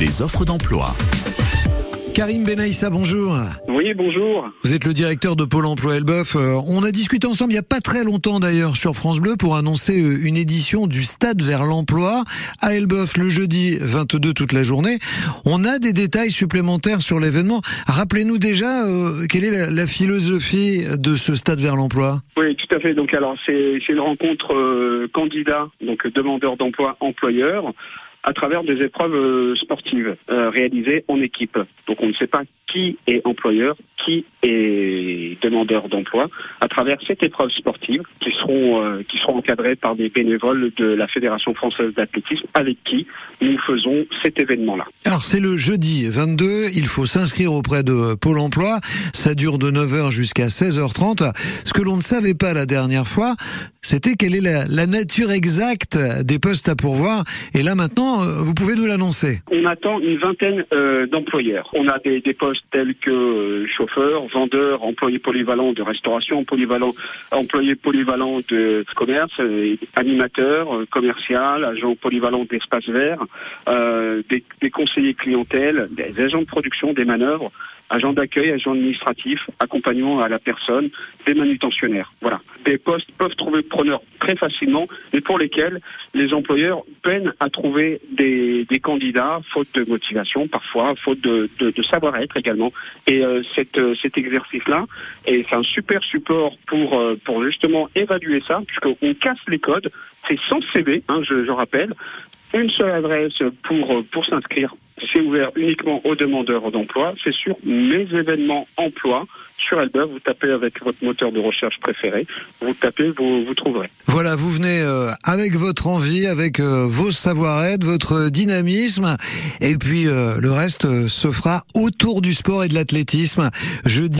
les offres d'emploi. Karim Benaïssa, bonjour. Oui, bonjour. Vous êtes le directeur de Pôle emploi Elbeuf. Euh, on a discuté ensemble il n'y a pas très longtemps d'ailleurs sur France Bleu pour annoncer euh, une édition du Stade vers l'emploi à Elbeuf le jeudi 22 toute la journée. On a des détails supplémentaires sur l'événement. Rappelez-nous déjà euh, quelle est la, la, philosophie de ce Stade vers l'emploi? Oui, tout à fait. Donc alors c'est une rencontre euh, candidat, donc demandeur d'emploi, employeur à travers des épreuves sportives euh, réalisées en équipe. Donc on ne sait pas qui est employeur, qui est demandeur d'emploi, à travers cette épreuve sportive qui seront euh, qui seront encadrées par des bénévoles de la Fédération française d'athlétisme avec qui nous faisons cet événement-là. Alors c'est le jeudi 22, il faut s'inscrire auprès de Pôle Emploi, ça dure de 9h jusqu'à 16h30. Ce que l'on ne savait pas la dernière fois, c'était quelle est la, la, nature exacte des postes à pourvoir. Et là maintenant, euh, vous pouvez nous l'annoncer. On attend une vingtaine euh, d'employeurs. On a des, des, postes tels que euh, chauffeur, vendeur, employé polyvalent de restauration, polyvalent, employé polyvalent de commerce, euh, animateur, euh, commercial, agent polyvalent d'espace vert, des, conseillers clientèle, des agents de production, des manœuvres agent d'accueil, agent administratif, accompagnement à la personne, des manutentionnaires. Voilà. Des postes peuvent trouver preneurs très facilement, mais pour lesquels les employeurs peinent à trouver des, candidats, faute de motivation parfois, faute de, savoir-être également. Et euh, euh, cet exercice-là, et c'est un super support pour, euh, pour justement évaluer ça, puisqu'on casse les codes. C'est sans CV, hein, je, rappelle. Une seule adresse pour s'inscrire c'est ouvert uniquement aux demandeurs d'emploi. C'est sur mes événements emploi Vous tapez avec votre moteur de recherche préféré. Vous tapez, vous, vous trouverez. Voilà, vous venez euh, avec votre envie, avec euh, vos savoir-être, votre dynamisme. Et puis euh, le reste se fera autour du sport et de l'athlétisme. Jeudi